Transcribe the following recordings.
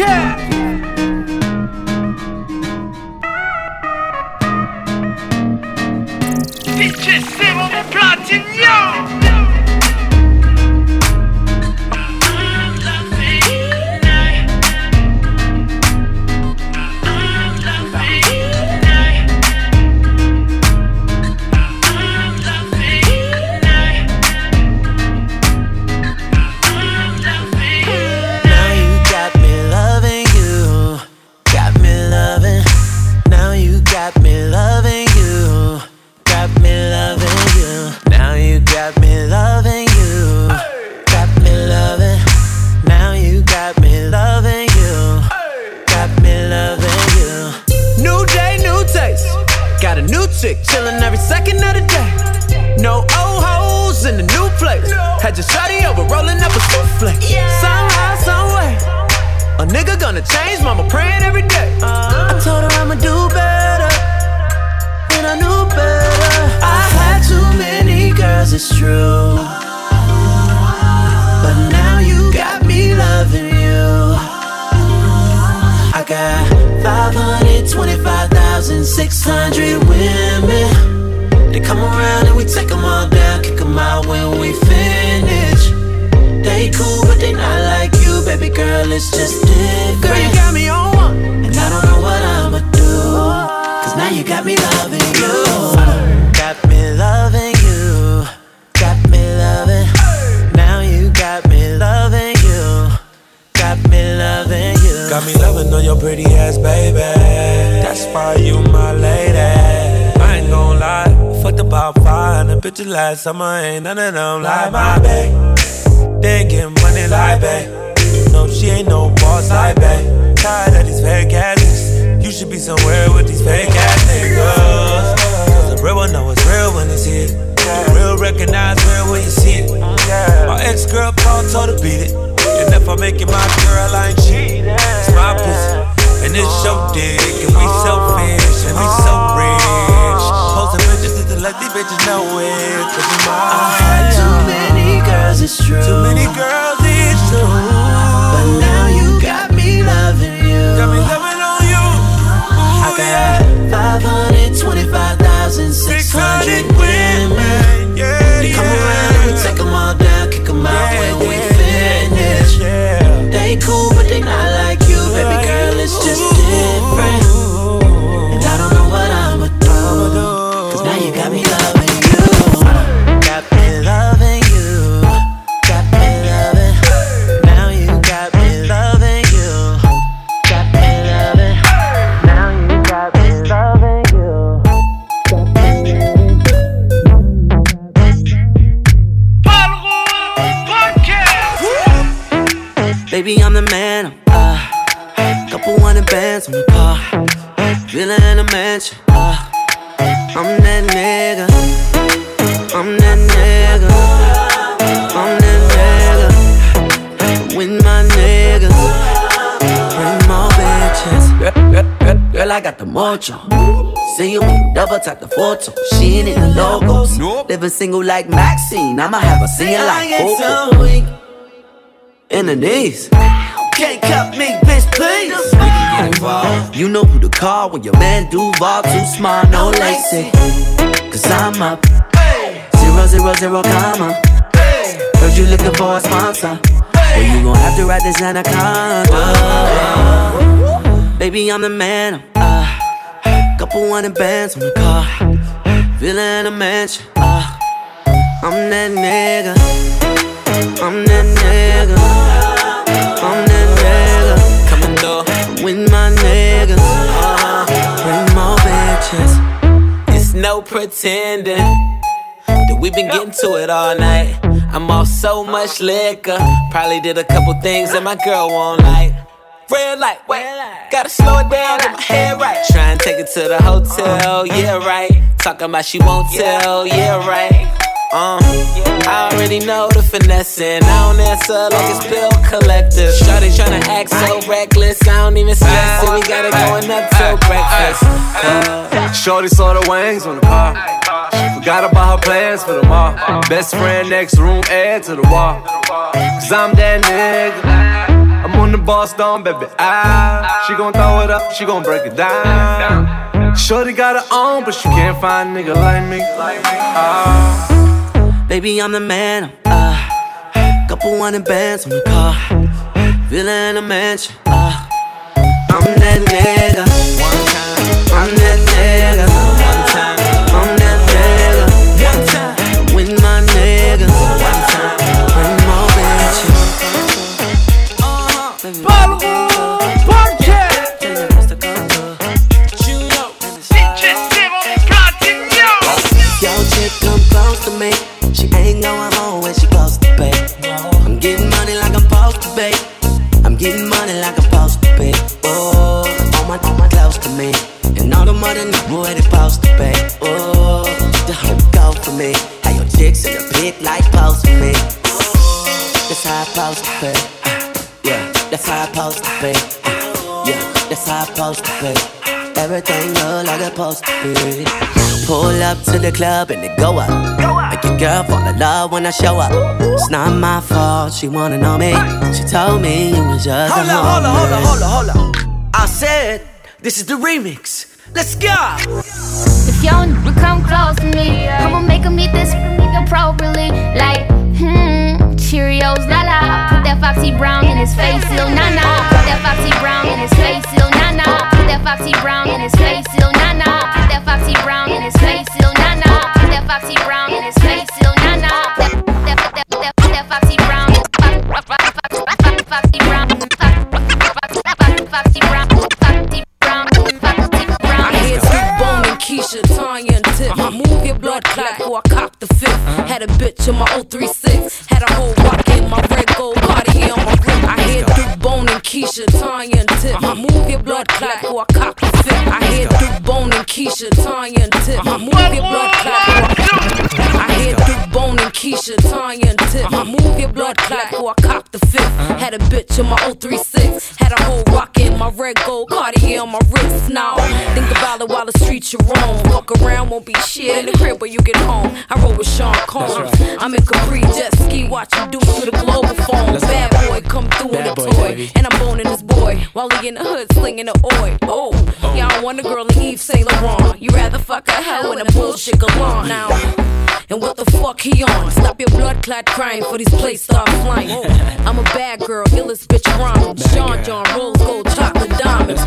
Podcast. DJ Zero Platine, No old hoes in the new place. Had your shawty over rolling up a souffle. Somehow, someway. A nigga gonna change, mama praying every day. Uh-huh. I told her I'ma do better. And I knew better. I had too many girls, it's true. But now you got me loving you. I got 525,600 women. They come around and we take them all down, kick them out when we finish. They cool, but they not like you, baby girl, it's just different. Girl, you got me on one, and I don't know what I'ma do. Cause now you got me loving you. Got me loving you. Got me loving. Now you got me loving you. Got me loving you. Got me loving on your pretty ass, baby. That's why you my lady. I ain't gon' lie, fucked about five and bitches last summer. Ain't none of them like my babe. They ain't getting money like babe. No, she ain't no boss like babe. Tired of these fake asses. You should be somewhere with these fake ass niggas. Cause the real one know it's real when it's here. The real recognize real when you see it. My ex girl called, told her beat it. And if I make it my girl, I ain't cheating. It's my pussy, and it's your dick, and we selfish, and we so let these bitches know it. Cause you I had too many girls, it's true. Too many girls, it's true. But now you got me loving you. Got me loving on you. I got 525,600 women. Yeah, They come around and we take them all down, kick them out when we finish. Yeah. They cool, but they not like I got the mojo. See you double tap the photo. She ain't in the logos. Living single like Maxine. I'ma have her singing like Coco in the knees. Can't cut me, bitch, please. We can get involved. You know who to call when your man Duval too smart, no lacy. Cause I'm up. Zero, zero, zero, comma. Heard you looking for a sponsor. Well, you gon' have to ride this anaconda. Baby, I'm the man. I'm, uh, couple hundred bands on the car. In a mansion. Uh, I'm that nigga. I'm that nigga. I'm that nigga. Coming through with my niggas. Uh, bring more bitches. It's no pretending that we've been getting to it all night. I'm off so much liquor. Probably did a couple things that my girl won't like. Red light, wait, gotta slow it down, get my head right. Try and take it to the hotel, yeah, right. Talking about she won't tell, yeah, right. Uh, I already know the finessing. I don't answer like it's bill collector. Shawty tryna act so reckless. I don't even stress it. We got it going up till breakfast. Uh, Shorty saw the wings on the. She forgot about her plans for the mall. Best friend next room, add to the wall. Cause I'm that nigga. I'm on the Boston, baby. Ah, she gon' throw it up, she gon' break it down. Shorty got her own, but she can't find a nigga like me. Ah. Baby, I'm the man. I'm, uh, couple hundred bands on the car. In a mansion. Uh, I'm that nigga. I'm that nigga. The money know where they supposed to pay. Oh, the whole go for me. How your chicks in the pit like post for me. That's how I supposed to pay. Yeah, that's how I supposed to pay. Yeah, that's how I supposed to pay. Everything look like it's supposed to be. Pull up to the club and it go up. Make your girl fall in love when I show up. It's not my fault, she wanna know me. She told me you was just Hold a on, hold on, hold on, hold on, hold on. I said, this is the remix. Let's go. If your nigga come close to me, I'ma make him eat this appropriately. Like, hmm, Cheerios, la la. Put that Foxy Brown in his face, ill na na. Put that Foxy Brown in his face, ill na na. Put that Foxy Brown in his face, ill na na. Put that Foxy Brown in his face, ill na Had a bitch in my 036. Had a whole rock in my red gold Cartier on my grip. I hear Duke Bone and Keisha, Tanya and Tip. Move your blood clot or I cock the fifth. I hear Duke Bone and Keisha, Tanya and Tip. Move your blood clot before I I hear Bone and Keisha, Tanya and Tip. Move your blood clot or I cock the fifth. Had a bitch in my 036. Had a whole rock in my red gold Cartier on my wrist. Now, think about it while the streets you roam. Walk around, won't be shit in the crib when you get home. I roll with Sean Combs. I'm in Capri jet ski, watch you do through the global phone. Bad boy come through in a toy. And I'm boning this boy while he in the hood slinging the oi. Oh, yeah, I want a girl in Yves Saint Laurent. You rather fuck a hoe and a bullshit galore. Now, and what the fuck he on? Stop your blood clot crying for these plates start flying. I'm a bad girl, illest bitch around. Sean John, rose gold, chocolate diamonds.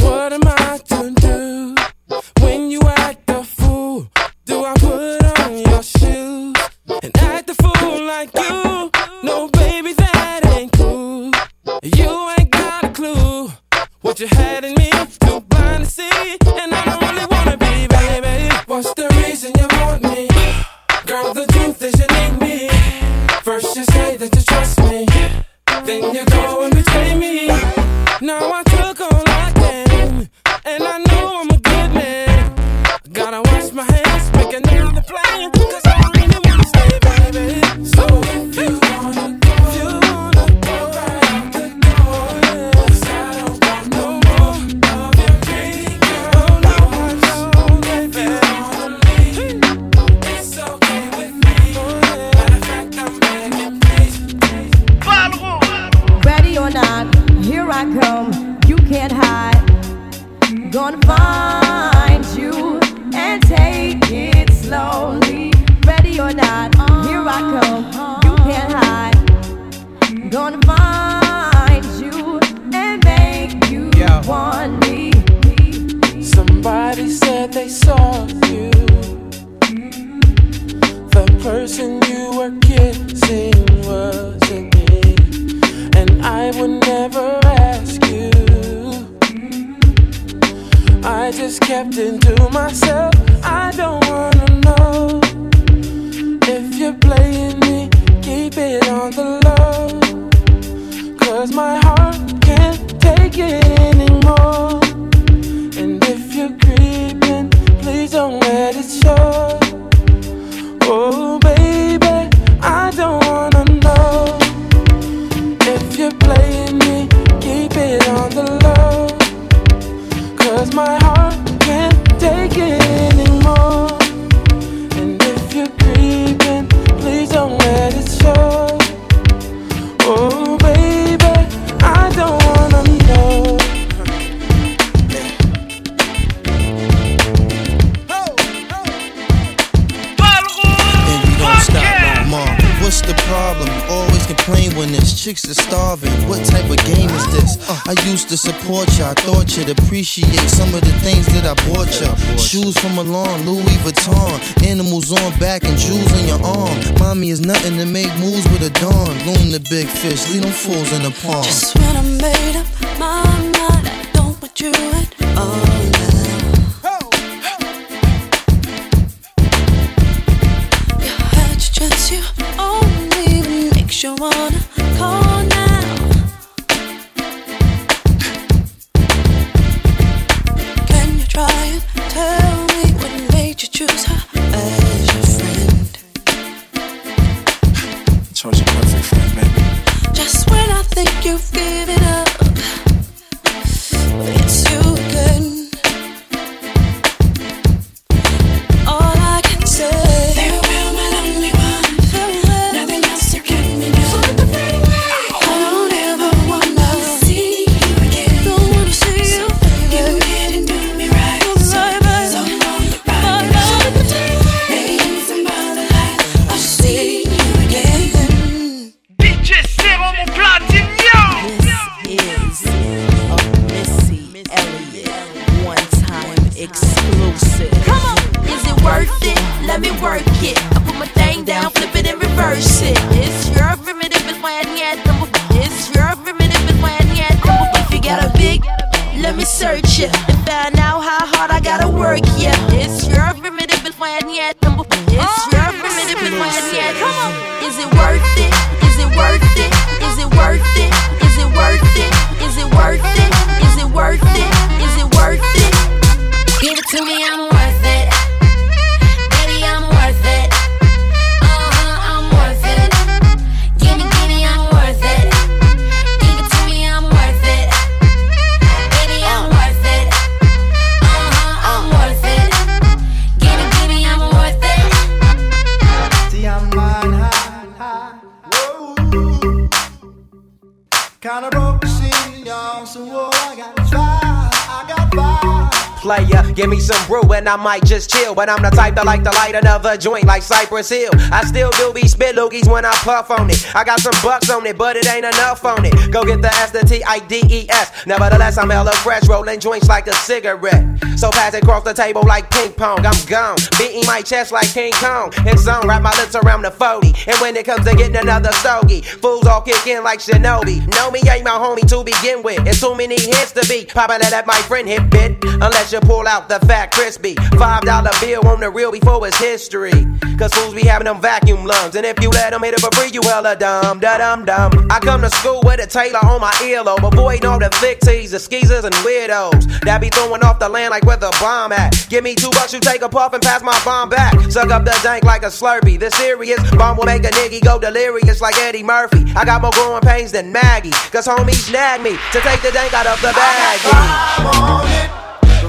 What am I to do when you act a fool? Do I what you had in me, take it slowly. Ready or not, here I come. You can't hide. Gonna find you and make you want me. Somebody said they saw you. The person you were kissing wasn't me. And I would never ask I just kept it to myself. I don't wanna know if you're playing me. Keep it on the low. Cause my heart can't take it anymore. I thought you'd appreciate some of the things that I bought ya. Shoes from Milan, Louis Vuitton. Animals on back and jewels on your arm. Mommy is nothing to make moves with a dawn. Loon the big fish, leave them fools in the pond. Just when I made up my mind, But I'm the type that like to light another joint like Cypress Hill. I still do be spit loogies when I puff on it. I got some bucks on it, but it ain't enough on it. Go get the S, the T, I, D, E, S. Nevertheless, I'm hella fresh, rolling joints like a cigarette. So pass it across the table like ping pong. I'm gone, beating my chest like King Kong. It's on, wrap my lips around the 40. And when it comes to getting another stogie, fools all kick in like Shinobi. Know me ain't my homie to begin with. It's too many hits to be popping that at my friend hit bit. Unless you pull out the fat crispy five dollar bill on the real before it's history. Cause fools be having them vacuum lungs, and if you let them hit it for free, you hella dumb, da dum dum. I come to school with a Taylor on my earlobe, avoiding all the tees, the skeezers and weirdos that be throwing off the land like where the bomb at. Give me two bucks, you take a puff and pass my bomb back. Suck up the dank like a Slurpee. This serious bomb will make a nigga go delirious like Eddie Murphy. I got more growing pains than Maggie, cause homies nag me to take the dank out of the bag.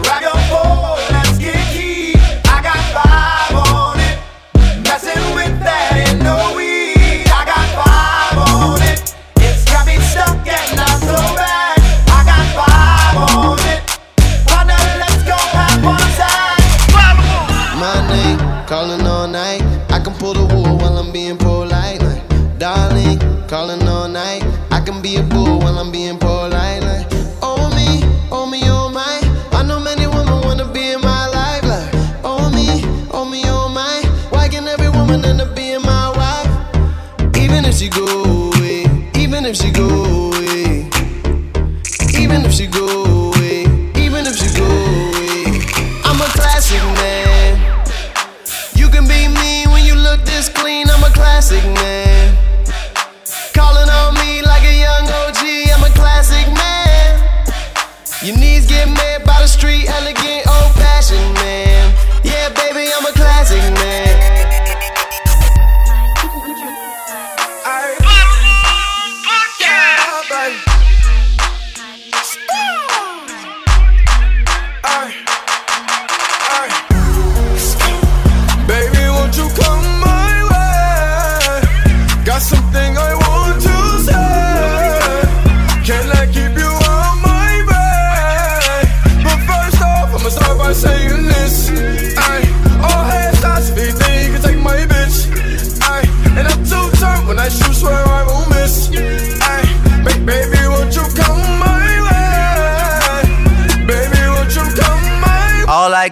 Grab your phone, let's get key. I got five on it. Messing with that ain't no night. I can pull the wool while I'm being polite. Like, darling, calling all night. I can be a bull while I'm being polite. Like, oh me, oh me, oh my. I know many women wanna be in my life. Like, oh me, oh me, oh my. Why can every woman end up being my wife? Even if she go away, even if she go away, even if she go away, classic man. Calling on me like a young OG. I'm a classic man. Your knees get made by the street, elegant,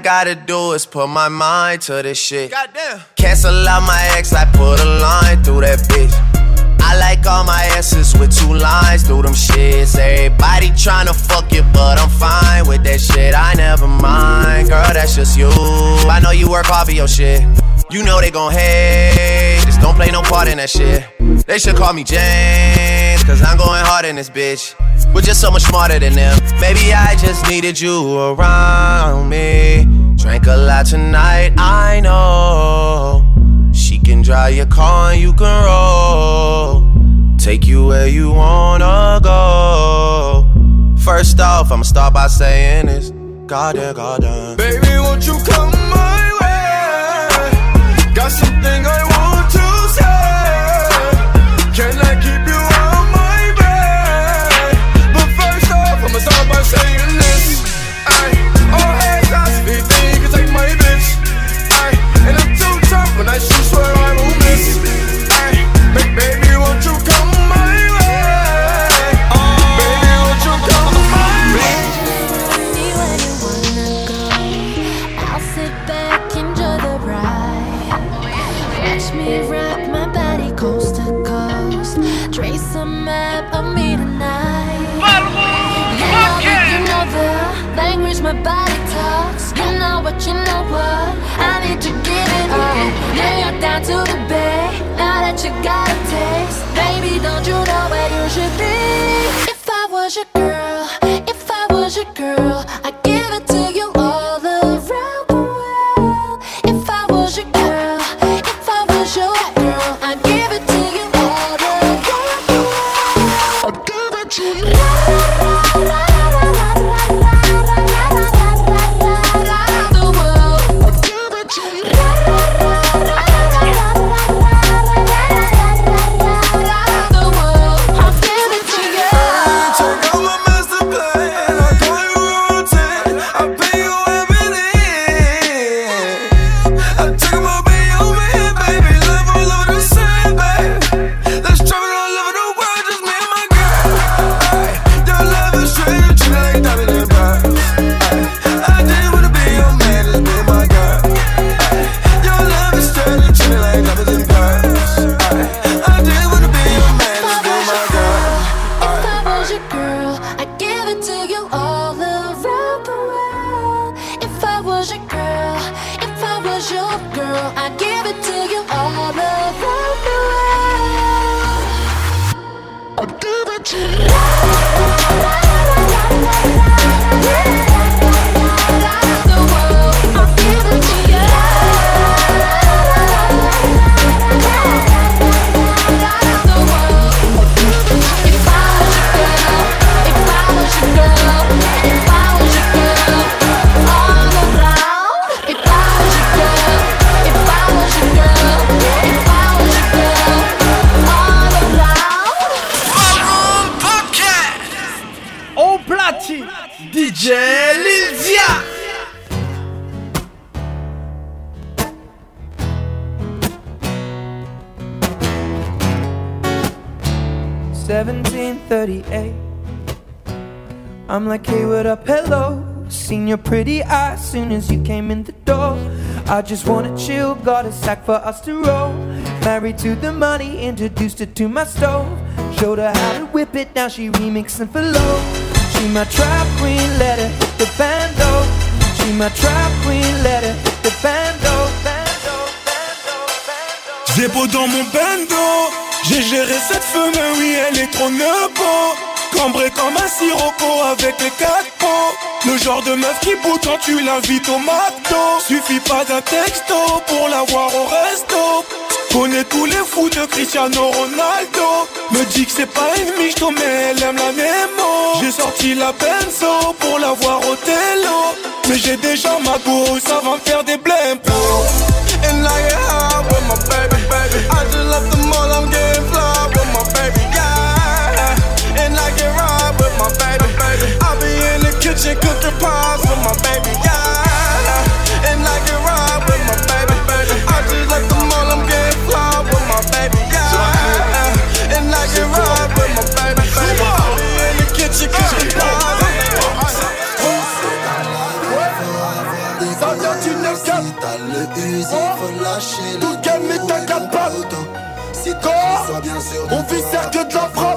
gotta do is put my mind to this shit. Goddamn. Cancel out my ex, I put a line through that bitch. I like all my S's with two lines through them shits. Everybody tryna fuck you, but I'm fine with that shit. I never mind, girl, that's just you. I know you work hard for your shit. You know they gon' hate. Just don't play no part in that shit. They should call me James, cause I'm going hard in this bitch. We're just so much smarter than them. Maybe I just needed you around me. Drank a lot tonight, I know. She can drive your car and you can roll. Take you where you wanna go. First off, I'ma start by saying this. Goddamn, goddamn. Baby, won't you come my way? Got something I want to say. Can I soon as you came in the door. I just wanna chill, got a sack for us to roll. Married to the money, introduced her to my stove. Showed her how to whip it, now she remixing for low. She my trap queen, let her hit the bando. She my trap queen, let her hit the bando. beau dans mon bando, j'ai géré cette femme, oui elle est trop nebo Cambré comme un sirocco avec les quatre Le genre de meuf qui bouge quand tu l'invites au McDo. Suffit pas d'un texto pour la voir au resto. Connais tous les fous de Cristiano Ronaldo. Me dit que c'est pas une michto mais elle aime la Nemo J'ai sorti la benzo pour la voir au télo. Mais j'ai déjà ma go, ça va me faire des blimps And baby, la frappe.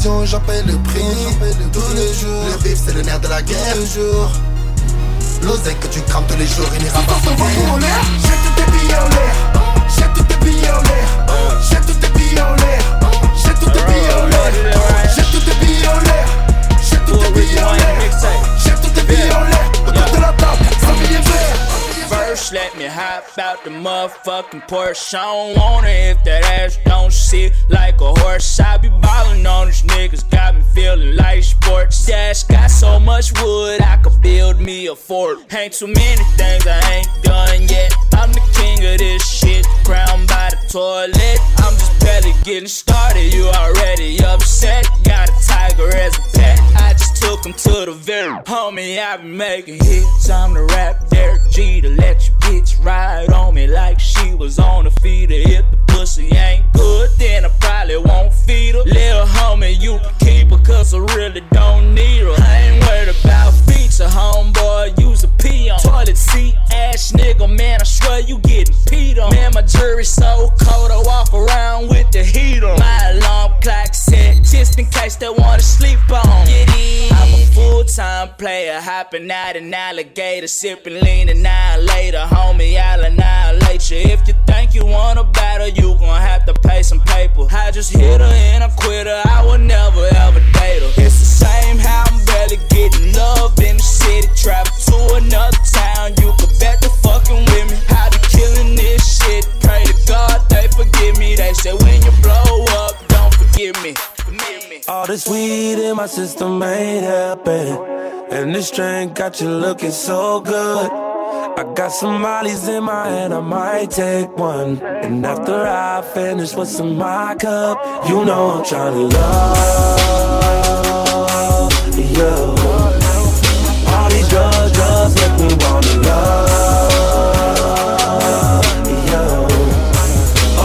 Décision, j'en paye le prix. Tous les jours, le vif c'est le nerf de la guerre. Tous les jours, l'oseille que tu crames tous les jours, il n'ira pas jette tous tes billets en l'air. The motherfucking Porsche. I don't want it if that ass don't sit like a horse. I be ballin' on these niggas, got me feeling like sports. Dash got so much wood, I could build me a fort. Ain't too many things I ain't done yet. I'm the king of this shit, crowned by the toilet. I'm just barely getting started, you already upset. Got a tiger as a pet, I just took him to the vet. homie. I be making hits, I'm the rap Derek Jeter let your bitch ride on me like she was on the feeder. If the pussy ain't good, then I probably won't feed her. Little homie, you can keep her, cause I really don't need her. I ain't worried hopping out an alligator, sipping lean an hour later. Homie, I'll annihilate you. If you think you wanna battle, you gon' have to pay some paper. I just hit her and I quit her, I would never ever date her. It's the same how I'm barely getting love in the city. Travel to another town, you could bet the fucking with me. I be killing this shit, pray to God they forgive me. They say when you blow up, don't forgive me. All this weed in my system ain't helping. And this drink got you looking so good. I got some mollies in my hand, I might take one. And after I finish what's in my cup, you know I'm tryna love you. All these drugs just make me wanna love you.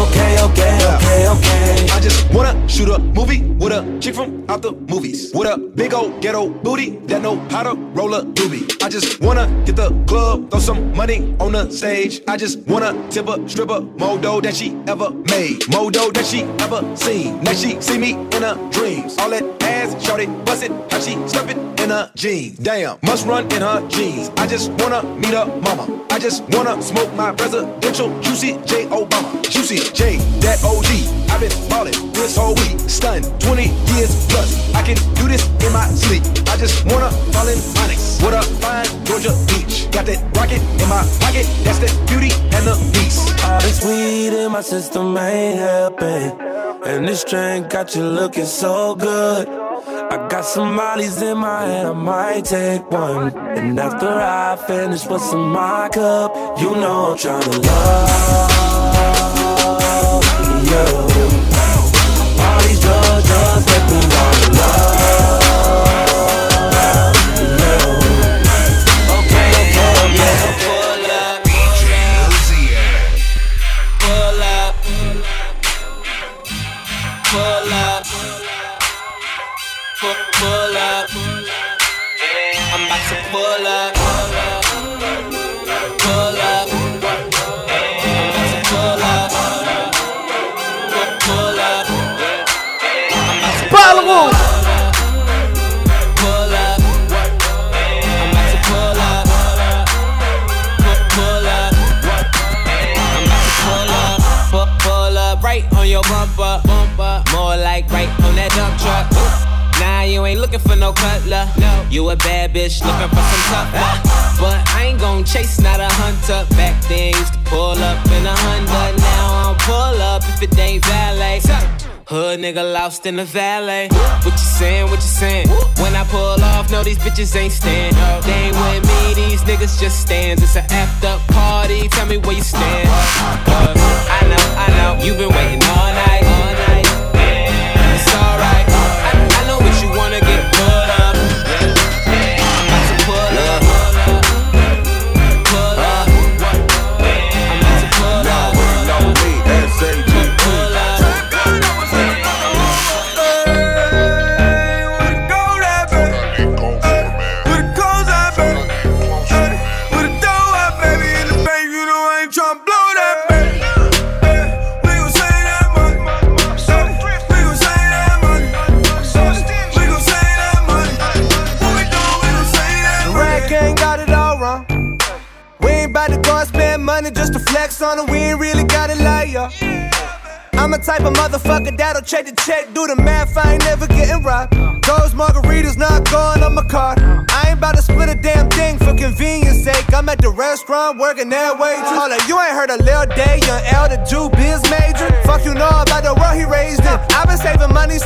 Okay, okay, okay, okay. I just wanna shoot a movie with a chick from out the movies. With a big old ghetto booty that know how to roll a doobie. I just wanna get the club, throw some money on the stage. I just wanna tip a stripper more dough than she ever made. More dough than she ever seen. Now she see me in her dreams. All that ass, it bust it, how she stuff it in her jeans. Damn, must run in her jeans. I just wanna meet her mama. I just wanna smoke my presidential Juicy J Obama. Juicy J, that OG. I've been ballin' this whole week, stunned 20 years plus. I can do this in my sleep. I just wanna fall in Onyx. What a fine Georgia beach. Got that rocket in my pocket. That's the beauty and the beast. All this weed in my system ain't helping. And this drink got you looking so good. I got some mollies in my hand, I might take one. And after I finish what's in my cup, you know I'm tryna love you. Bitches ain't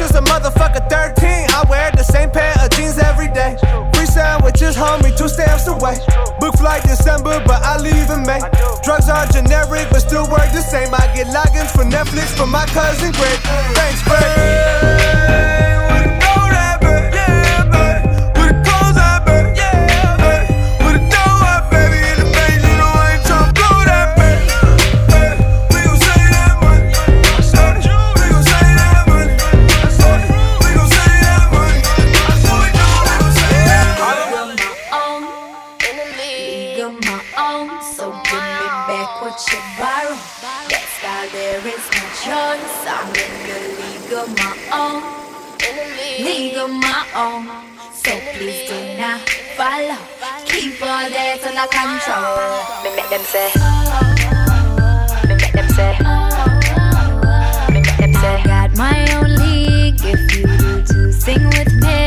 since a motherfucker 13. I wear the same pair of jeans every day. Free sandwiches, homie, two stamps away. Book flight December, but I leave in May. Drugs are generic, but still work the same. I get logins for Netflix from my cousin Greg. Thanks, Greg. Say. Me make them say. Me make them say. I got my own league. If you do to sing with me.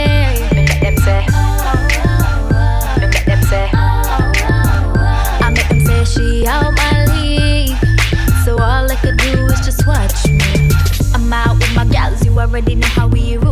Me make them say. Me make them say. I make them say she out my league. So all I could do is just watch me. I'm out with my gals, you already know how we roll.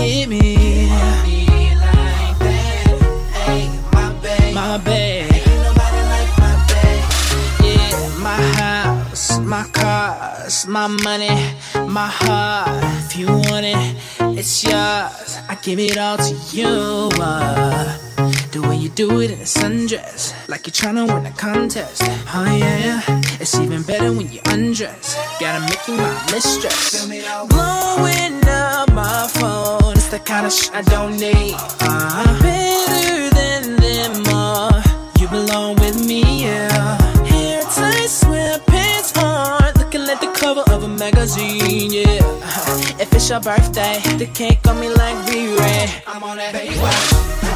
my money, my heart. If you want it, it's yours. I give it all to you. Uh, the way you do it in a sundress, like you're trying to win a contest. Oh yeah, it's even better when you undress. Gotta make you my mistress. Blowing up my phone, it's the kind of shit I don't need. Uh-huh. Better than them all. You belong with me, yeah. Magazine, yeah. If it's your birthday, the cake on me like V-Ray. I'm on that Baywatch.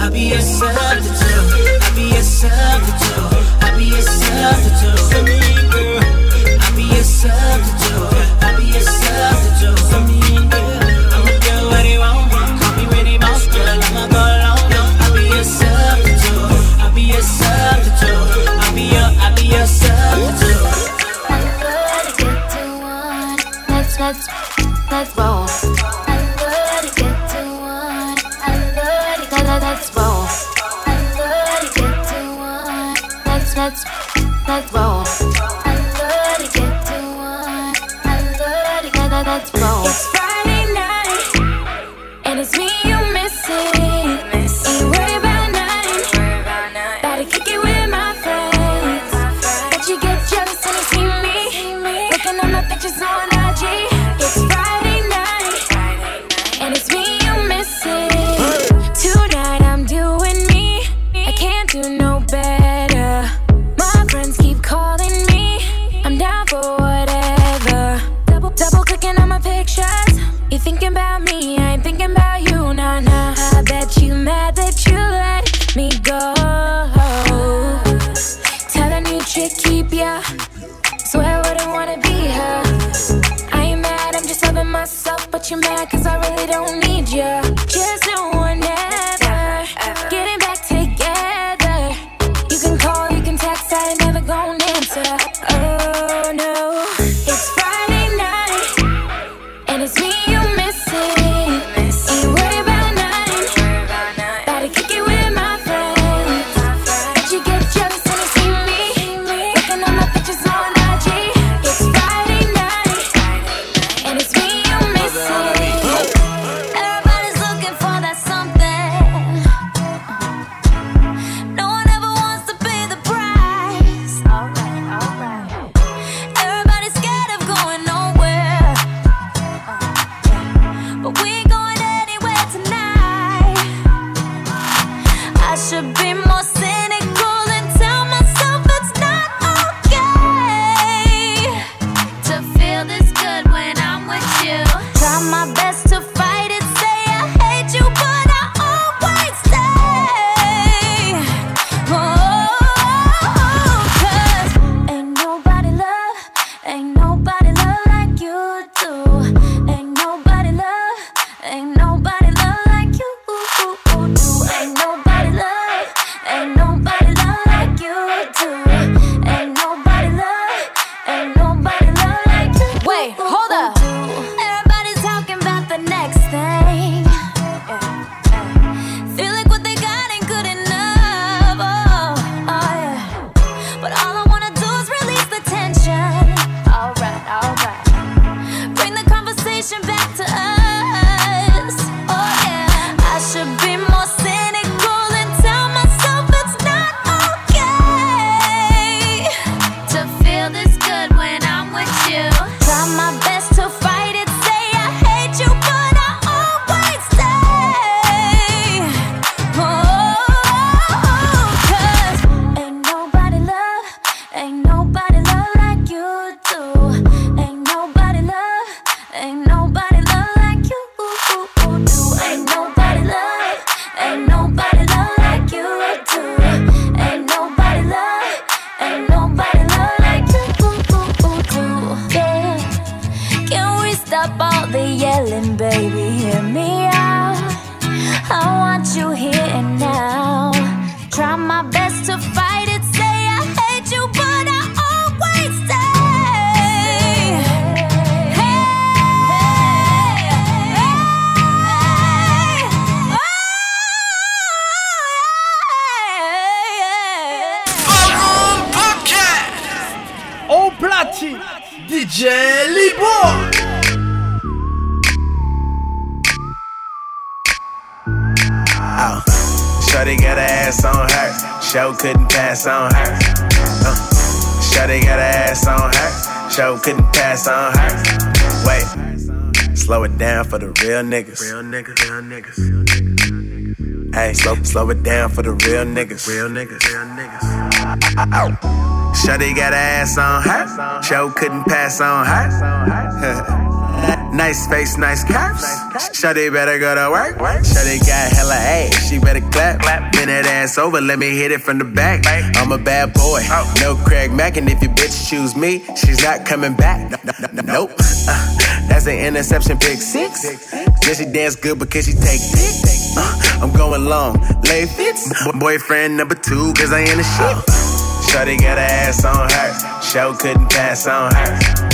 I'll be a substitute. I'll be a substitute. I'll be a substitute. Shawty got her ass on her. Show couldn't pass on her. Uh, Shorty got her ass on her. Show couldn't pass on her. Wait, slow it down for the real niggas. Real niggas, real niggas. Hey, slow, slow it down for the real niggas. Real niggas, real niggas. Shorty got her ass on her. Show couldn't pass on her. Nice face, nice caps. Shawty better go to work. Shawty got hella ass, she better clap. Bend that ass over, let me hit it from the back. I'm a bad boy, no Craig Mack, and if your bitch choose me, she's not coming back. Nope, uh, that's an interception pick six. Yeah she dance good because she take dick. Uh, I'm going long, lay fits. Boyfriend number two, cause I ain't a shit. Shawty got her ass on her, show couldn't pass on her.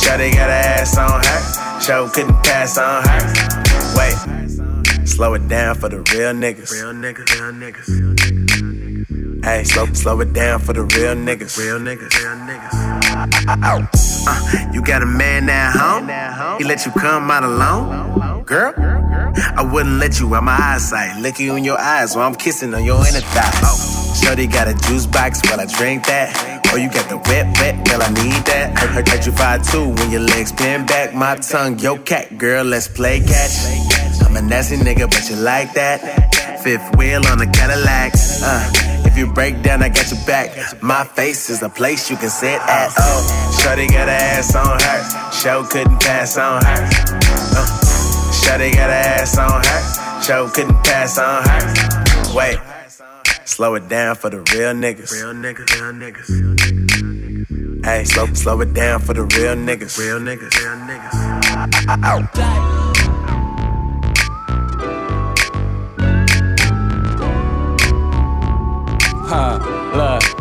Shawty got her ass on her, show couldn't pass on her. Wait, slow it down for the real niggas. Real niggas, real niggas. Hey, slow, slow it down for the real niggas. Real niggas, real niggas. Uh, you got a man at home? He let you come out alone? Girl, I wouldn't let you out my eyesight. Look you in your eyes while I'm kissing on your inner thigh. Oh, Shorty got a juice box while I drink that. Oh, you got the wet, wet, girl, I need that. Heard, heard, heard you fight too when your legs bend back. My tongue, yo cat, girl, let's play catch. I'm a nasty nigga, but you like that. Fifth wheel on the Cadillac. Uh, if you break down, I got your back. My face is a place you can sit at. Oh, Shorty got her ass on her. Show couldn't pass on her. Shorty got her ass on her. Show couldn't pass on her. Wait, slow it down for the real niggas. Real niggas, real niggas. Hey, slow, slow it down for the real niggas. Real niggas, real niggas. Huh, look.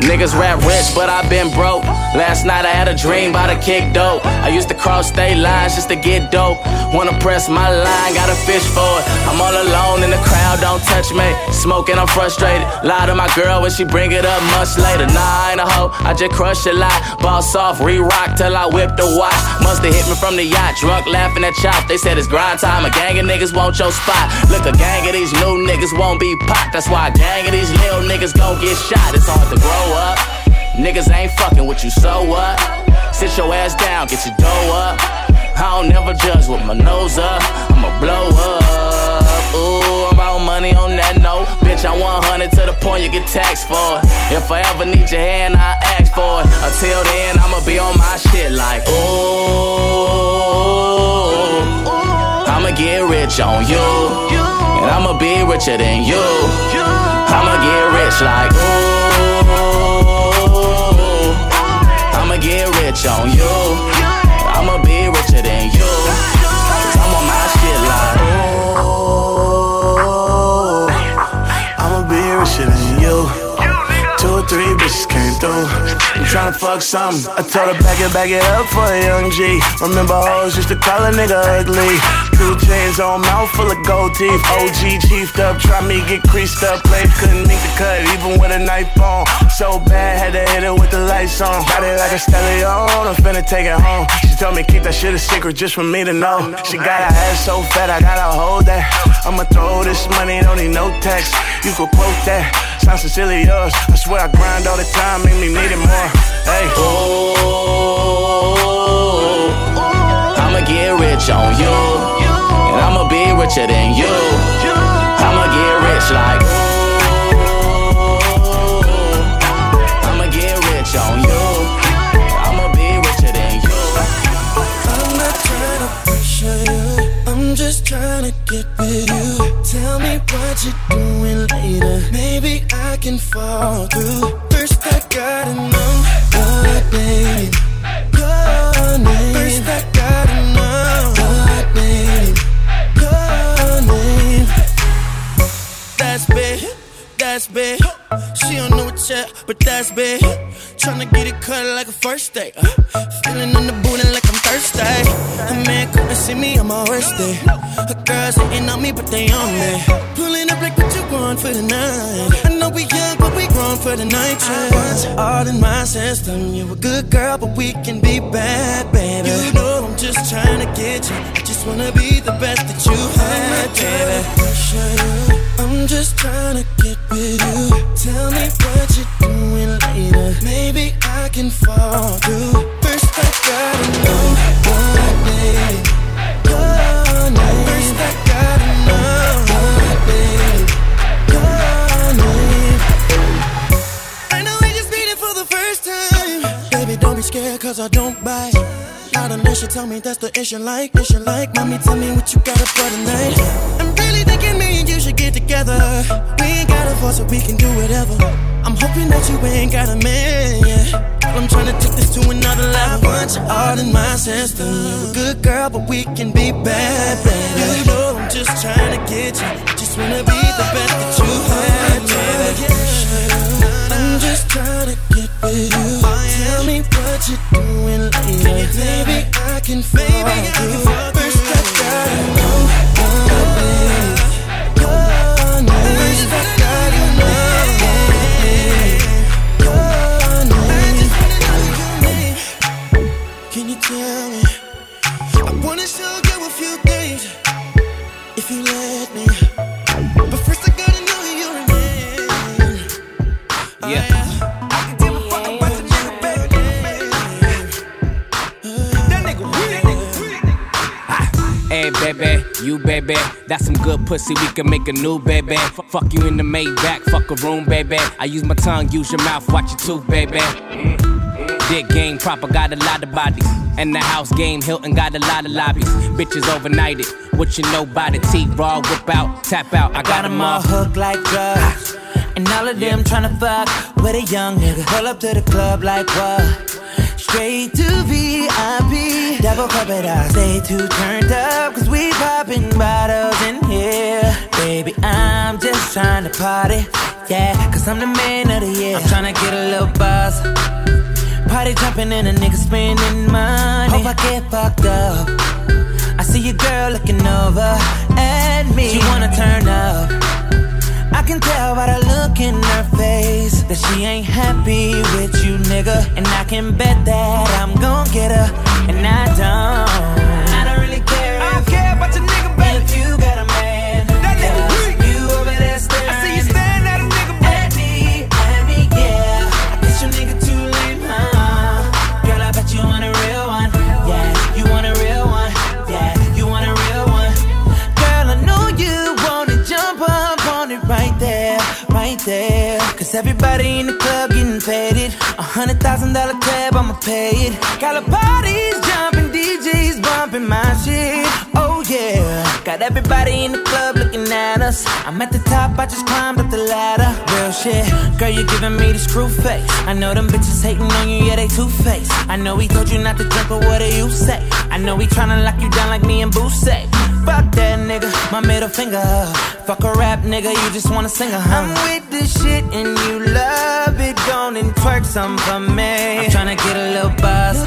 Niggas rap rich, but i been broke. Last night I had a dream about a kick dope. I used to cross state lines just to get dope. Wanna press my line, gotta fish for it. I'm all alone in the crowd, don't touch me. Smoking, I'm frustrated. Lie to my girl when she bring it up much later. Nah, I ain't a hoe, I just crush a lot. Boss off, re-rock till I whip the watch. Musta hit me from the yacht, drunk laughing at chop. They said it's grind time, a gang of niggas want your spot. Look, a gang of these new niggas won't be popped. That's why a gang of these little niggas gon' get shot. It's hard to grow up. Niggas ain't fucking with you, so what? Sit your ass down, get your dough up. I don't never judge with my nose up. I'ma blow up. Ooh, I'm about money on that note. Bitch, I'm 100 to the point you get taxed for it. If I ever need your hand, I ask for it. Until then, I'ma be on my shit like, ooh. I'ma get rich on you. And I'ma be richer than you. I'ma get rich like, ooh. I'ma get rich on you. Through. I'm tryna fuck something. I told her back it, back it up for a young G. Remember hoes used to call a nigga ugly. Two chains on, mouth full of gold teeth. OG chiefed up, try me get creased up. Play couldn't make the cut, even with a knife on. So bad, had to hit it with the lights on. Got it like a stallion, I'm finna take it home. Told me keep that shit a secret just for me to know. She got her ass so fat, I gotta hold that. I'ma throw this money, don't need no tax. You could quote that. Sounds sincerely yours. I swear I grind all the time, make me need it more. Hey. ooh. I'ma get rich on you. And I'ma be richer than you. I'ma get rich like, trying to get with you. Tell me what you're doing later. Maybe I can fall through. First, I gotta know your name. Your name. First, I gotta know your name. Your name. That's big. That's big. She don't know it yet, but that's big. Tryna get it cut like a first date. Uh, feeling my worst day. A girls hating on me, but they on me. Pulling up like what you want for the night. I know we young, but we grown for the night. I want you all in my system. You a good girl, but we can be bad, baby. You know I'm just trying to get you. I just wanna be the best that you had, baby. I'm just trying to get with you. Tell me what you're doing later. Maybe I can fall through. Cause I don't bite. Not unless you tell me that's the issue like, issue like. Mommy, tell me what you got up for tonight. I'm really thinking me and you should get together. We ain't gotta force so we can do whatever. I'm hoping that you ain't got a man, yeah. I'm trying to take this to another level. I want you all in my system. You're a good girl, but we can be bad, baby. You know I'm just trying to get you. Just wanna be the best that you had. I'm just trying to get with you. Tell me what you're doing lately, baby. I can fall through. First I gotta know baby, you baby, that's some good pussy. We can make a new baby. F- fuck you in the Maybach, fuck a room, baby. I use my tongue, use your mouth, watch your tooth, baby. Dick game proper, got a lot of bodies. And the house game, Hilton got a lot of lobbies. Bitches overnighted, what you know by the T, raw, whip out, tap out. I got got 'em all hooked like drugs. And all of them tryna fuck with a young nigga. Pull up to the club like what? Straight to VIP. Double it out. Stay too turned up, cause we popping bottles in here. Baby, I'm just trying to party. Yeah, cause I'm the man of the year. I'm tryna get a little buzz. Party jumping and a nigga spending money. Hope I get fucked up. I see your girl looking over at me. She wanna turn up. I can tell by the look in her face that she ain't happy with you, nigga. And I can bet that I'm gon' get her. And I don't. Cause everybody in the club getting faded. A hundred thousand dollar tab, I'ma pay it. Got a parties jumping, DJs bumping my shit. Oh yeah. Got everybody in the club us. I'm at the top, I just climbed up the ladder. Real shit. Girl, you're giving me the screw face. I know them bitches hating on you, yeah, they two faced. I know he told you not to drink, but what do you say? I know he tryna lock you down like me and Boo say. Fuck that nigga, my middle finger. Fuck a rap nigga, you just wanna sing a hum. I'm with this shit and you love it, don't and twerk some for me. I'm tryna get a little buzz.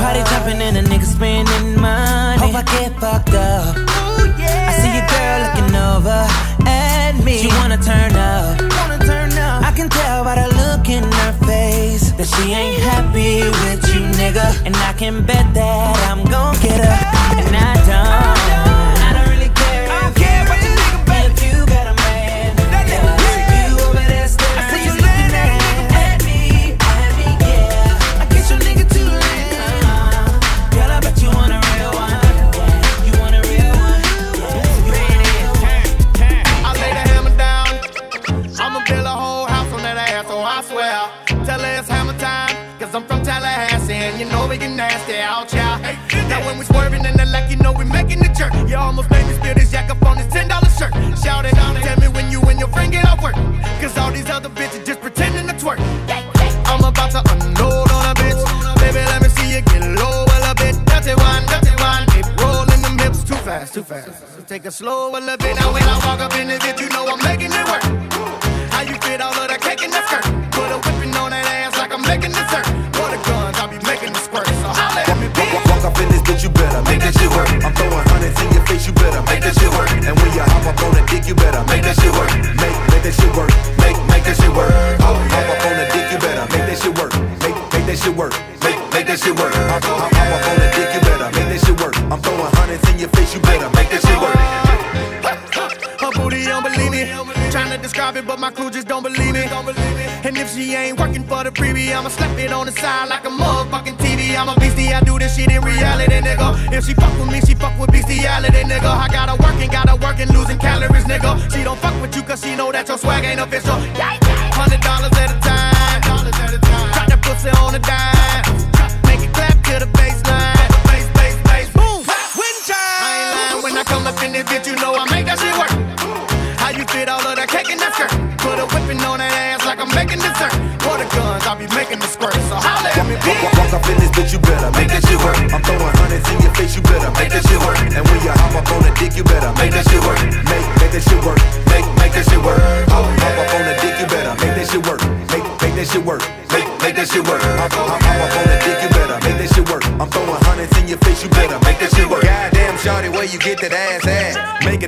Party jumping and a nigga spending money. Hope I get fucked up. See your girl looking over at me. She wanna turn up. I can tell by the look in her face that she ain't happy with you, nigga. And I can bet that I'm gon' get her. And I don't. Slow a nigga. She don't fuck with you cause she know that your swag ain't official. Hundred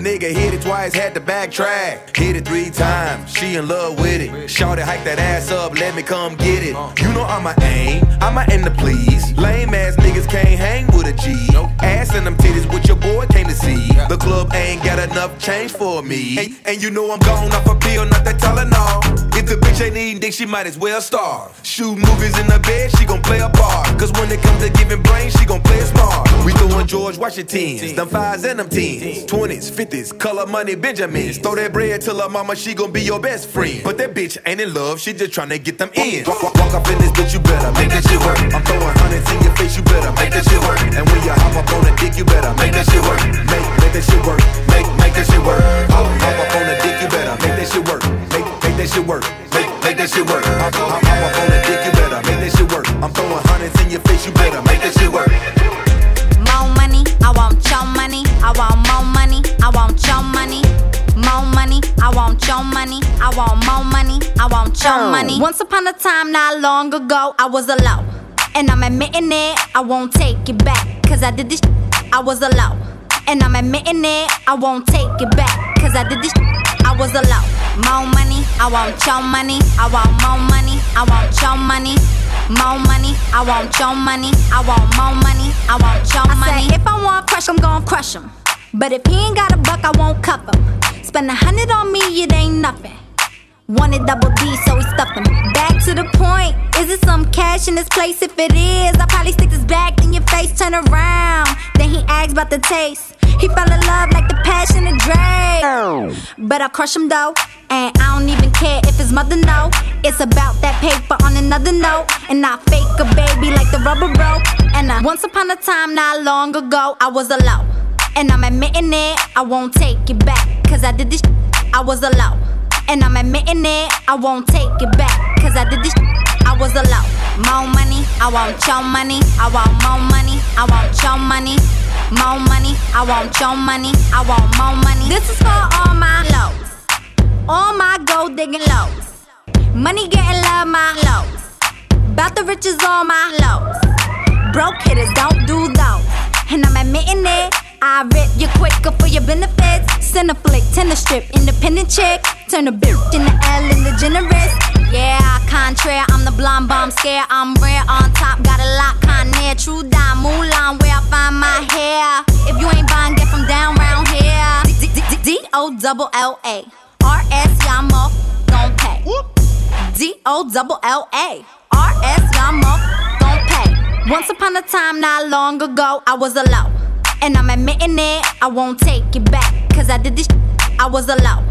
nigga hit it twice, had to backtrack. Hit it three times, she in love with it. Shawty, hike that ass up, let me come get it. You know I'ma aim, I'ma aim to please. Lame ass niggas can't hang with a G. Ass and them titties, what your boy came to see. The club ain't got enough change for me. And, and you know I'm gone off a pill, not that Tylenol. If the bitch ain't eating dick, she might as well starve. Shoot movies in the bed, she gon' play a part. Cause when it comes to giving brains, she gon' play it smart. We throwing George Washingtons, them fives and them tens, 20s, 50s, color money Benjamins. Throw that bread till her mama, she gon' be your best friend. But that bitch ain't in love, she just tryna get them in. Walk, walk, walk up in this bitch, you better make that shit work. I'm throwing hundreds in your face, you better make that shit work. And when you hop up on the dick, you better make that shit work. Make, make that shit work. Make, make that shit work. Hop, hop up on the dick, you better make that shit work. Make, make that shit work. Make, make that shit work. Hop, hop, hop up on the dick, you better make that shit work. I'm throwing hundreds in your face, you better make that shit work. More money, I want your money. I want more money, I want your money. More money, I want your money. I want more money, I want your money. Once upon a time, not long ago, I was alone. And I'm admitting it, I won't take it back. Cause I did this, I was alone. And I'm admitting it, I won't take it back. Cause I did this, I was alone. More money, I want your money. I want more money, I want your money. More money, I want your money. I want more money, I want your money. Say, if I want crush, I'm gon' crush him. But if he ain't got a buck, I won't cuff him. Spend a hundred on me, it ain't nothing. Wanted double D, so he stuffed him. Back to the point. Is it some cash in this place? If it is, I'll probably stick this back in your face, turn around. Then he asks about the taste. He fell in love like the passion of Drake. But I crush him though, and I don't even care if his mother know. It's about that paper on another note, and I fake a baby like the rubber broke. And I, once upon a time, not long ago, I was alone. And I'm admitting it, I won't take it back. Cause I did this, I was alone. And I'm admitting it, I won't take it back. Cause I did this, I was alone. More money, I want your money. I want more money, I want your money. More money, I want your money. I want more money. This is for all my lows. All my gold digging lows. Money getting love, my lows. About the riches, all my lows. Broke hitters don't do those. And I'm admitting it. I rip you quicker for your benefits. Send a flick, tender strip, independent chick. Turn a bitch into L in the generous. Yeah, contrary, I'm the blonde bomb scare. I'm rare on top, got a lot con near. True dime, Mulan, where I find my hair. If you ain't buying, get from down round here. D O double L A. R S, y'all mo, don't pay. D O double L A. R S, y'all mo, don't pay. Once upon a time, not long ago, I was alone. And I'm admitting it, I won't take it back. Cause I did this, I was alone.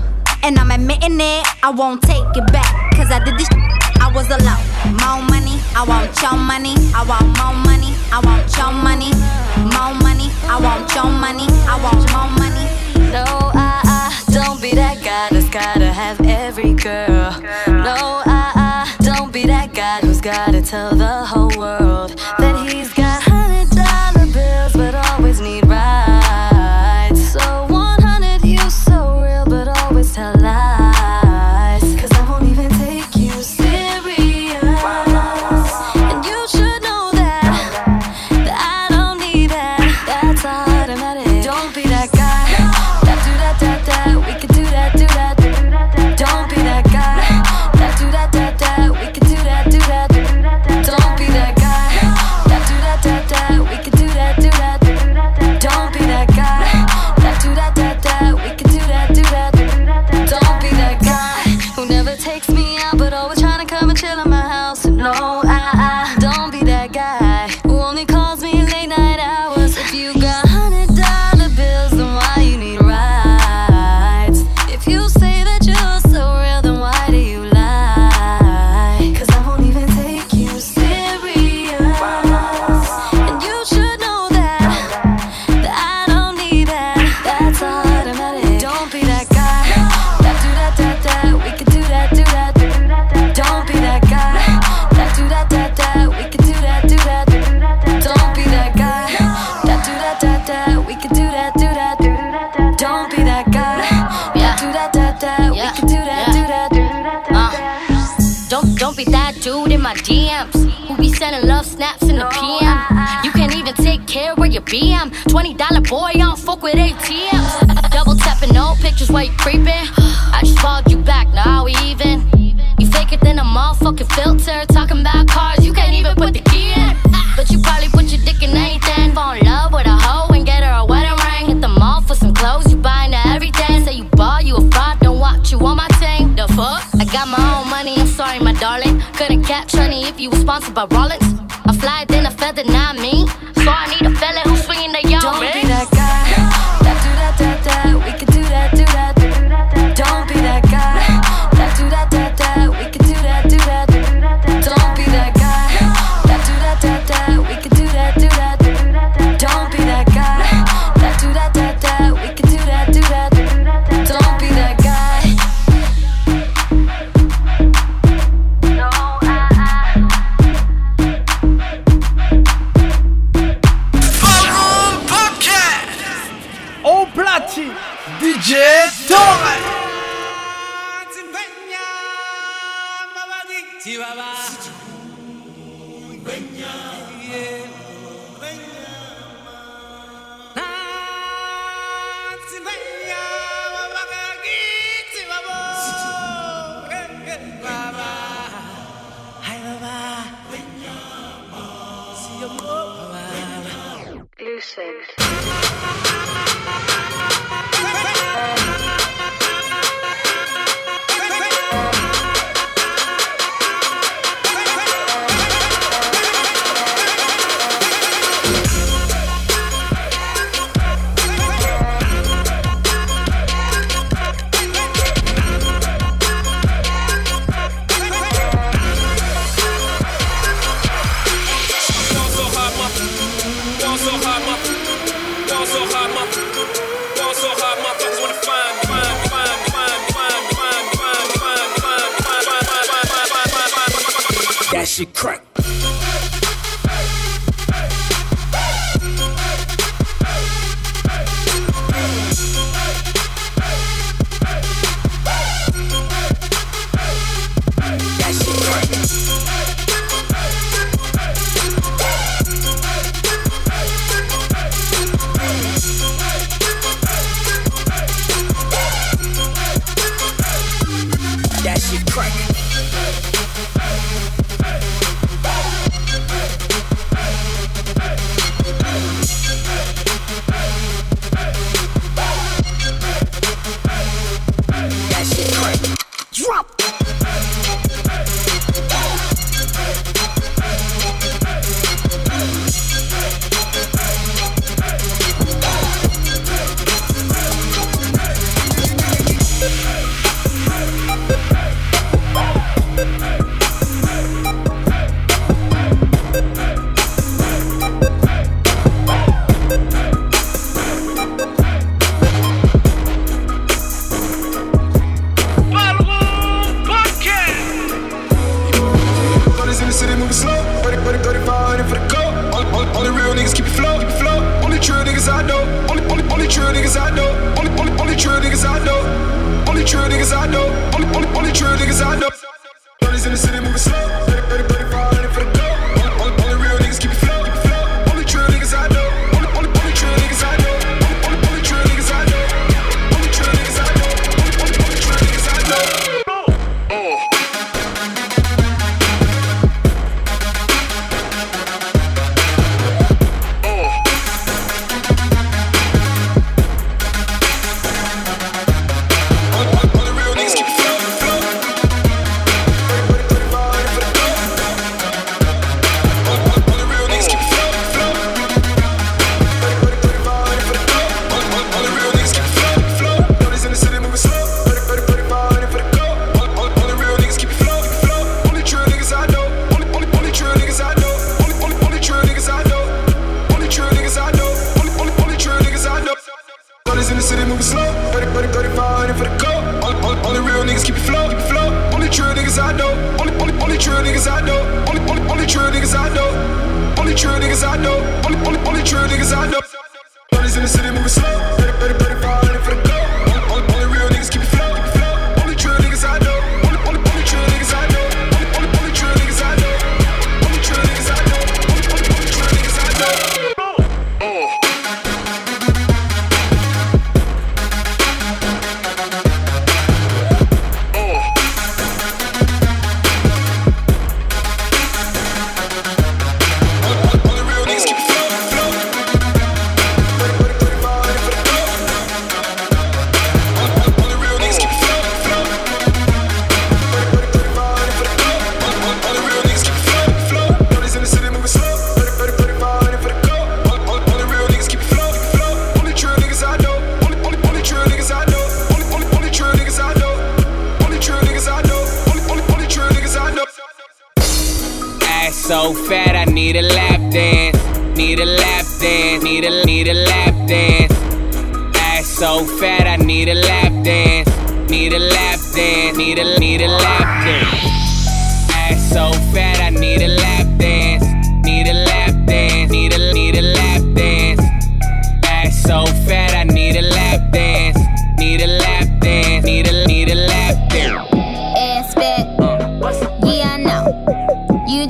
And I'm admitting it, I won't take it back. Cause I did this, I was alone. More money, I want your money. I want more money, I want your money. More money, I want your money. I want more money. No, I, I don't be that guy that's gotta have every girl. No, I, I don't be that guy who's gotta tell the whole world sending love snaps in the PM. Uh, uh. You can't even take care of your BM. $20 boy, I don't fuck with ATMs. Double tapping old pictures while you creeping. I just called you back, now we even. You fake it, then a motherfucking filter. Talking about cars, you can't even put the key in. But you probably put your dick in anything. Fall in love with a hoe and get her a wedding ring. Hit the mall for some clothes, you buy into everything. Say you ball, you a fraud, don't watch you on my team. The fuck? I got my own money, I'm sorry, my darling. Couldn't catch any you sponsored by Rollins? A fly, then a feather, not me.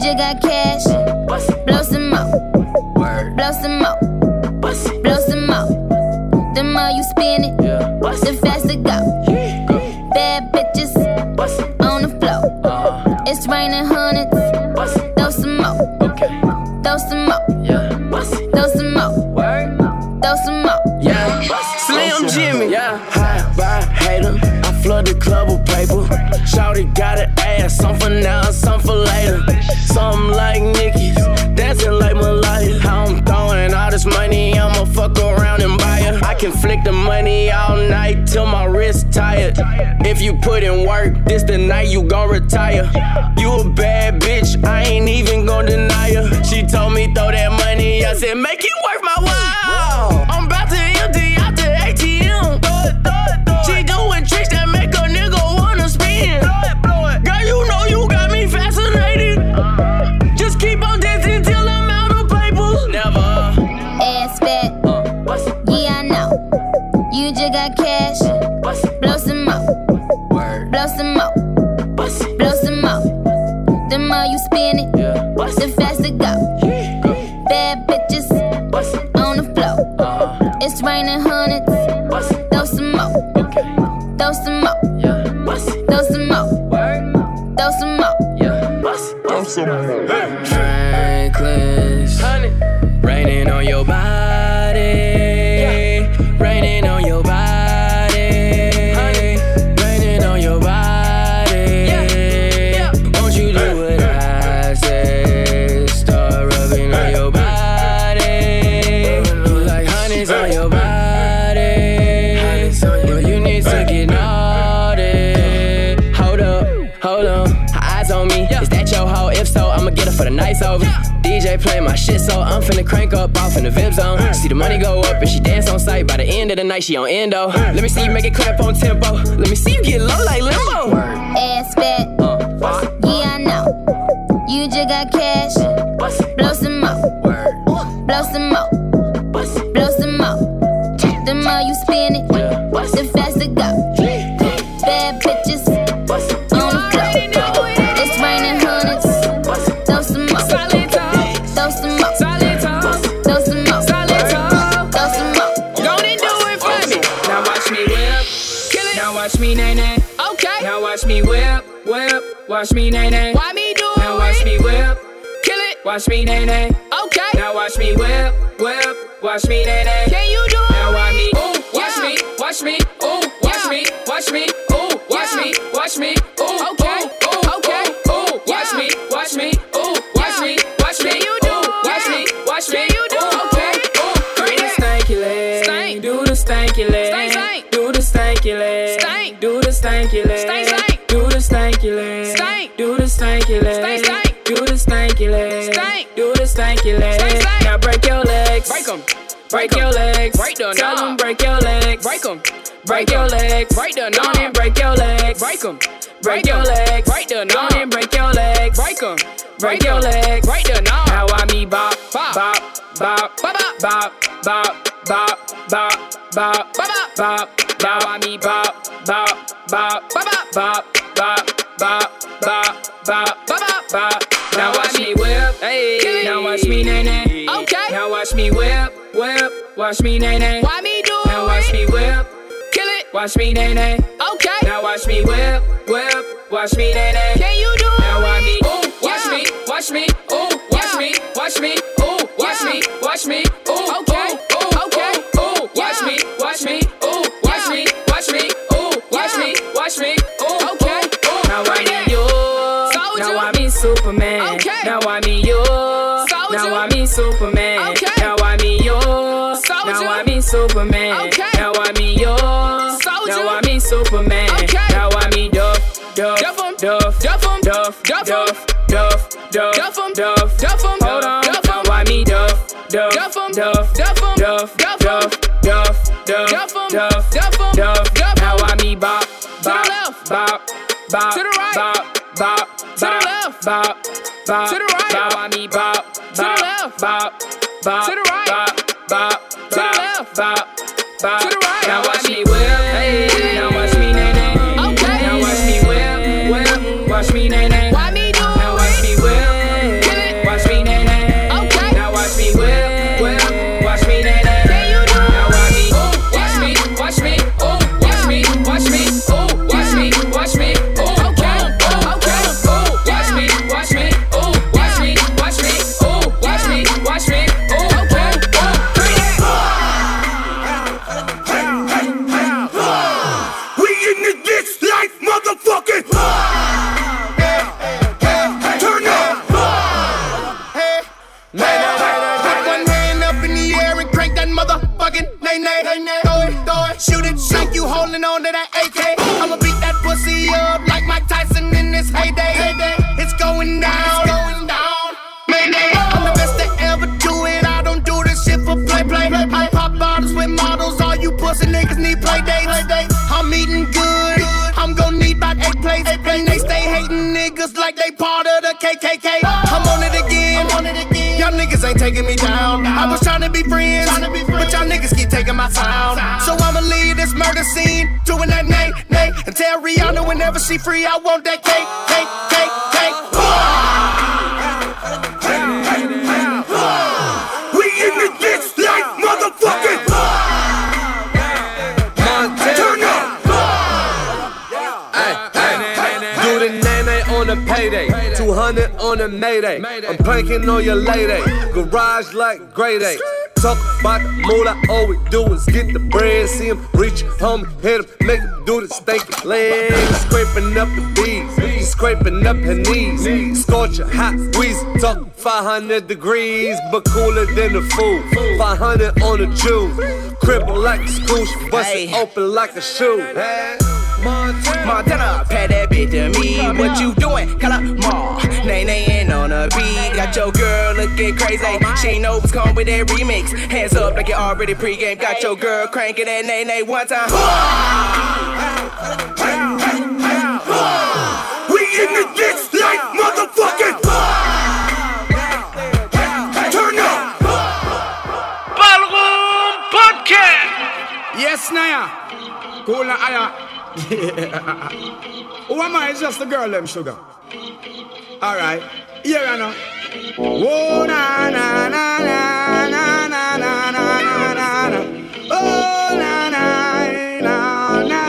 just got cash. Blow some more. Blow some more. Blow some more. The more you spin it, the faster go. Bad bitches on the floor. It's raining hundreds. Throw some more. Throw some more. Throw some more. Throw some more. Slim Jimmy. Yeah. High by hater. I flood the club with paper. Shouty got an ass. Some for now, some for later. Something like Nicki's, dancing like Malaya. I'm throwing all this money, I'ma fuck around and buy it. I can flick the money all night till my wrist tired. If you put in work, this the night you gon' retire. You a bad bitch, I ain't even gon' deny her. She told me throw that money, I said make it worth my while. raining hundreds. Throw some more. Throw some more. Throw some more. Throw some more. Throw some more. Franklin's raining on your body. drinks over. DJ playing my shit, so I'm finna crank up off in the VIP zone. See the money go up and she dance on sight. By the end of the night, she on endo. Let me see you make it clap on tempo. Let me see you get low like limbo. Ass fat. Uh, yeah, I know. You just got cash. me nay nay. break them. Break your legs, break the none watch me, nay, nay. duff, duff Duff, duff, duff, duff, duff, duff, duff Duff, duff, duff Duff, Duff, Duff, duff Duff, Duff, Duff, duff, duff, duff Duff, duff, keep taking. So I'ma leave this murder scene, doing that nay, nay, and tell Rihanna whenever she free, I want that cake, cake, cake, cake. We in the bitch like motherfucking. Turn up. Do the nay on the payday, 200 on the mayday. I'm planking on your lady, garage like grade A. Talk about the moolah, all we do is get the bread. See him reach, home, hit him, make him do the stanky leg. Scraping up the bees, scraping up her knees. Scorch a hot squeeze, talk 500 degrees, but cooler than the food. 500 on the Jew, cripple like a scoosh, bust it open like a shoe. Montana, pay that bitch to me. What you doing? Call up Ma. Nay, nay, ain't on the beat. Got your girl looking crazy. Oh she ain't know what's coming with that remix. Hands up like you already pregame. Got your girl cranking that nay, nay one time. We in the bitch like motherfucking. Turn up. Ballroom Podcast. Yes, Naya. Cool na aya. Who am I? It's just the girl, them sugar. Alright. Here I know. Na na na na na na na na na. Oh, na na na na.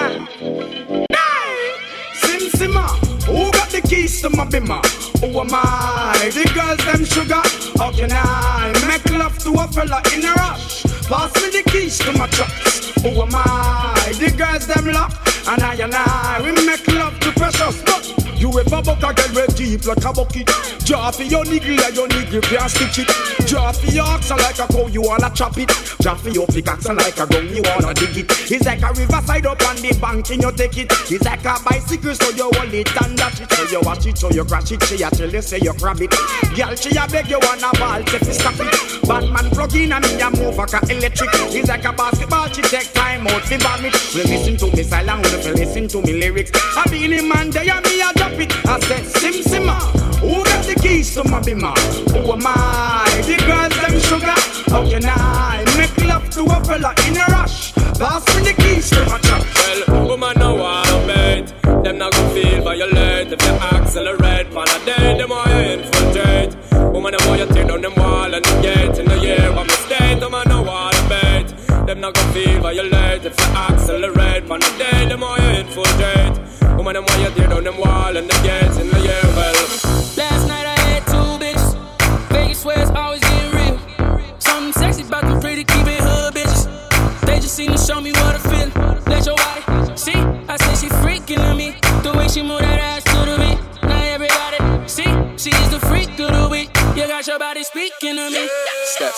Who got the keys to my bimmer? Who am I? The girls, them sugar. How can I make love to a fella in a rush? Pass me the keys to my trucks. Who am I? The girls, them lock. And I and I, we make love to precious. You ever buck a girl with deep like a bucket? Draw for your niggle and your niggle can't stitch it. Draw for your oxen like a cow, you wanna chop it. Draw for your pickaxe like a gun, you wanna dig it. It's like a riverside up on the bank and you take it. It's like a bicycle, so you hold it and dash it. So you watch it, so you crash it. She a tell you say you grab it. Girl, she a beg you wanna ball, say fi stop it. Batman plug in and me a move like a electric. It's like a basketball, she take time out fi bomb it. Well, listen to me silent, well, listen to me lyrics. I be in man, there and me a drop it. I said, Sim Simma, who got the keys to my bimmer? Who am I? The girls, them sugar. How can I make love to a fella in a rush? Pass me the keys to my truck. Well, woman, no want mate. Them not gonna feel violate if you accelerate. On a day, them want you infiltrate. Woman, them want you tear down them wall and the gate in the year. What mistake? Woman, no want bait. Them not gonna feel violate if you accelerate. On a day, them want you infiltrate. Them want you tear down them wall and the gate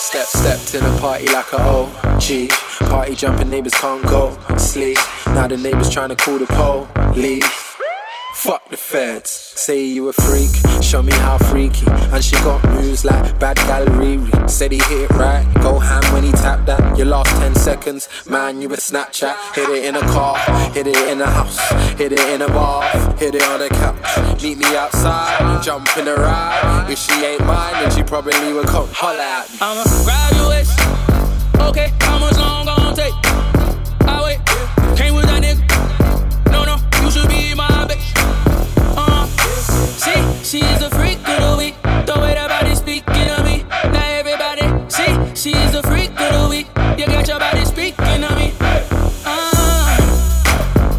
Step, step, step to the party like a OG. Party jumping, neighbors can't go sleep. Now the neighbors trying to call the police. Fuck the feds. Say you a freak, show me how freaky. And she got moves like bad gal Riri. Said he hit it right, go ham when he tapped that. Your last 10 seconds, man, you a Snapchat. Hit it in a car, hit it in a house, hit it in a bar, hit it on the couch. Meet me outside, jump in the ride. If she ain't mine, then she probably would come holla at me. I'ma grab your waist. Okay, how much long gon' take? I wait. Came with she's a freak of the week. The way that body speaking of me. Now everybody, see, she's a freak of the week. You got your body speaking of me. Uh,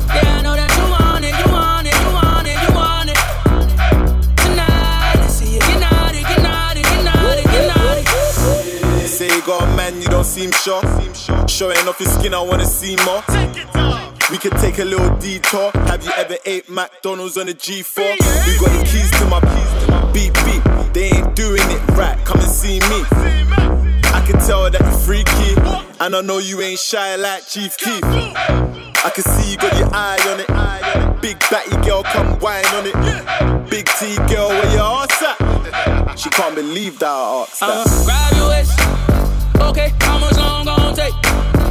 yeah, I know that you want it, you want it, you want it, you want it. Tonight, I see get naughty, get naughty, get naughty, get naughty. Say you got a man, you don't seem sure. Showing off your skin, I wanna see more. We could take a little detour. Have you ever ate McDonald's on a G4? We got the keys to my beep beep. They ain't doing it right. Come and see me. I can tell that you're freaky, and I know you ain't shy like Chief Keef. I can see you got your eye on it. Eye on it. Big batty girl, come whine on it. Big T girl, where your ass at? She can't believe that I asked I'ma that. grab your waist. Okay, how much long gon' take?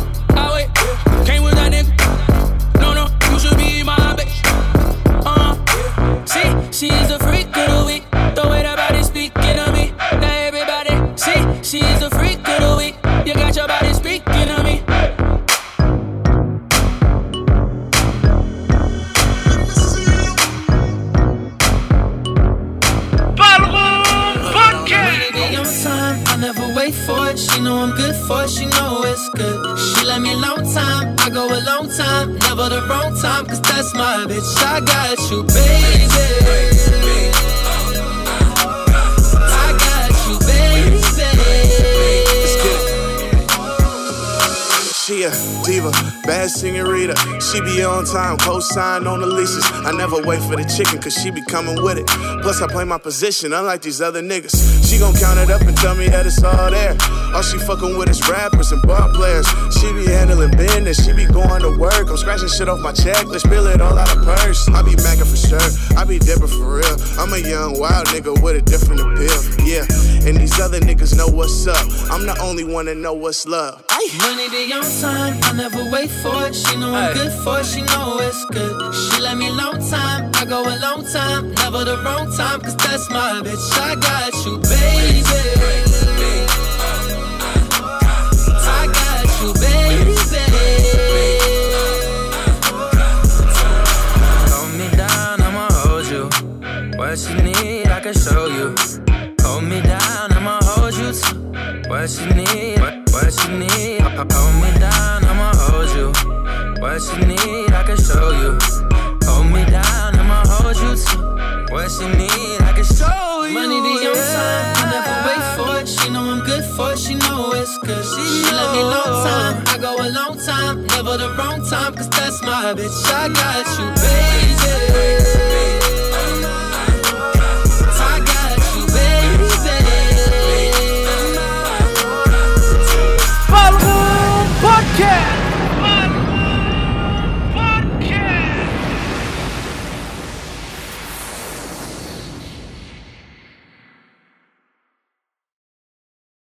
See, she's a freak of the week. The way that body speaking of me. Now everybody, see, she's a freak of the week. You got your body speaking of me. Be on time, I never wait for it. She know I'm good for it, she know it's good. She let me long time, I go a long time, never the wrong time, cause that's my bitch. I got you, baby. Diva, bad senorita. She be on time, co-sign on the leases. I never wait for the chicken, cause she be coming with it. Plus, I play my position, unlike these other niggas. She gon' count it up and tell me that it's all there. All she fucking with is rappers and bar players. She be handling business, she be going to work. I'm scratching shit off my checklist, spill it all out of purse. I be macking for sure, I be dipping for real. I'm a young wild nigga with a different appeal. Yeah, and these other niggas know what's up. I'm the only one that know what's love. Money be on time, I never wait for it. She know I'm good for it, she know it's good. She let me long time, I go a long time, never the wrong time, cause that's my bitch. I got you, baby. I got you, baby. Hold me down, I'ma hold you. What you need, I can show you. Hold me down, I'ma hold you. Too. What you need, what, what you need. I, Hold me down, I'ma hold you. What you need, I can show you. Hold me down, I'ma hold you. Too. What you need, I can show you. Money be on time, I never wait for it. She know I'm good for it, she know it's good. She, let me long time, I go a long time, never the wrong time, cause that's my bitch. I got you, baby.